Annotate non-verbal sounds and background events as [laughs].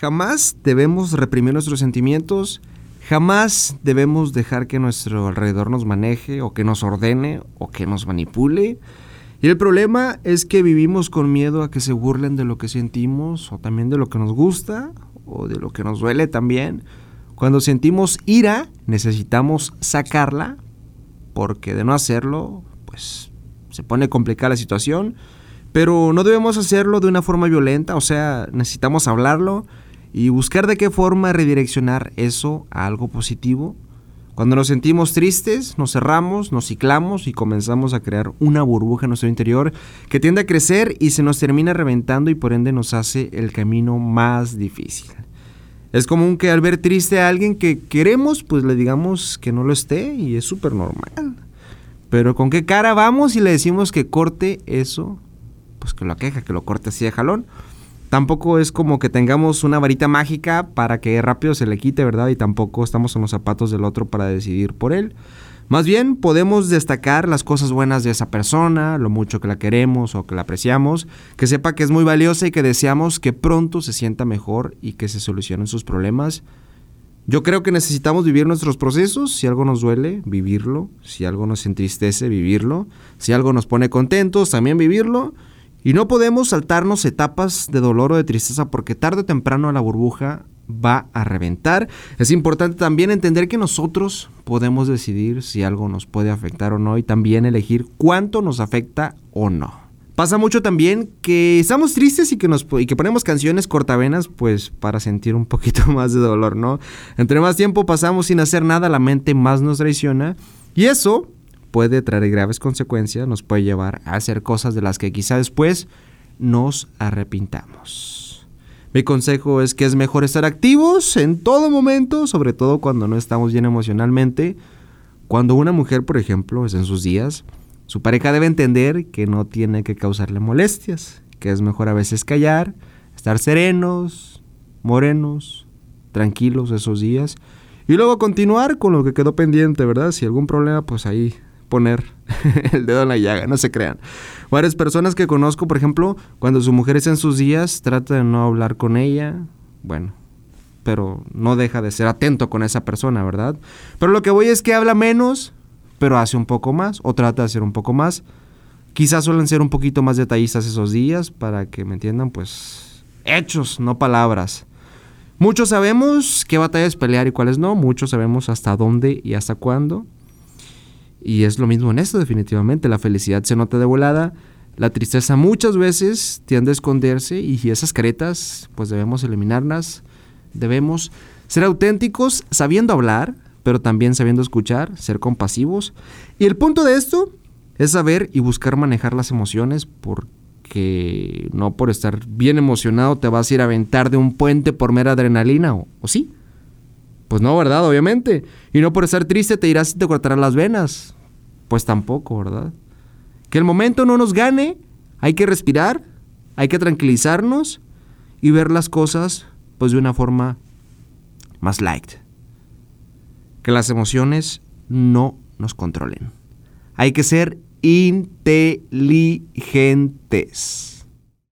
jamás debemos reprimir nuestros sentimientos, jamás debemos dejar que nuestro alrededor nos maneje o que nos ordene o que nos manipule. Y el problema es que vivimos con miedo a que se burlen de lo que sentimos o también de lo que nos gusta o de lo que nos duele también. Cuando sentimos ira, necesitamos sacarla porque de no hacerlo, pues se pone complicada la situación. Pero no debemos hacerlo de una forma violenta, o sea, necesitamos hablarlo y buscar de qué forma redireccionar eso a algo positivo. Cuando nos sentimos tristes, nos cerramos, nos ciclamos y comenzamos a crear una burbuja en nuestro interior que tiende a crecer y se nos termina reventando y por ende nos hace el camino más difícil. Es común que al ver triste a alguien que queremos, pues le digamos que no lo esté y es súper normal. Pero ¿con qué cara vamos y le decimos que corte eso? Pues que lo aqueja, que lo corte así de jalón. Tampoco es como que tengamos una varita mágica para que rápido se le quite, ¿verdad? Y tampoco estamos en los zapatos del otro para decidir por él. Más bien podemos destacar las cosas buenas de esa persona, lo mucho que la queremos o que la apreciamos, que sepa que es muy valiosa y que deseamos que pronto se sienta mejor y que se solucionen sus problemas. Yo creo que necesitamos vivir nuestros procesos, si algo nos duele, vivirlo, si algo nos entristece, vivirlo, si algo nos pone contentos, también vivirlo. Y no podemos saltarnos etapas de dolor o de tristeza porque tarde o temprano la burbuja va a reventar. Es importante también entender que nosotros podemos decidir si algo nos puede afectar o no y también elegir cuánto nos afecta o no. Pasa mucho también que estamos tristes y que, nos, y que ponemos canciones cortavenas pues para sentir un poquito [laughs] más de dolor, ¿no? Entre más tiempo pasamos sin hacer nada, la mente más nos traiciona y eso puede traer graves consecuencias, nos puede llevar a hacer cosas de las que quizá después nos arrepintamos. Mi consejo es que es mejor estar activos en todo momento, sobre todo cuando no estamos bien emocionalmente. Cuando una mujer, por ejemplo, es en sus días, su pareja debe entender que no tiene que causarle molestias, que es mejor a veces callar, estar serenos, morenos, tranquilos esos días y luego continuar con lo que quedó pendiente, ¿verdad? Si algún problema, pues ahí poner [laughs] el dedo en la llaga, no se crean. Varias personas que conozco, por ejemplo, cuando su mujer está en sus días, trata de no hablar con ella, bueno, pero no deja de ser atento con esa persona, ¿verdad? Pero lo que voy es que habla menos, pero hace un poco más, o trata de hacer un poco más. Quizás suelen ser un poquito más detallistas esos días, para que me entiendan, pues, hechos, no palabras. Muchos sabemos qué batallas pelear y cuáles no, muchos sabemos hasta dónde y hasta cuándo. Y es lo mismo en esto definitivamente, la felicidad se nota de volada, la tristeza muchas veces tiende a esconderse y esas caretas pues debemos eliminarlas, debemos ser auténticos sabiendo hablar, pero también sabiendo escuchar, ser compasivos. Y el punto de esto es saber y buscar manejar las emociones porque no por estar bien emocionado te vas a ir a aventar de un puente por mera adrenalina, ¿o, o sí? Pues no, ¿verdad? Obviamente. Y no por estar triste te irás y te cortarán las venas. Pues tampoco, ¿verdad? Que el momento no nos gane, hay que respirar, hay que tranquilizarnos y ver las cosas pues de una forma más light. Que las emociones no nos controlen. Hay que ser inteligentes.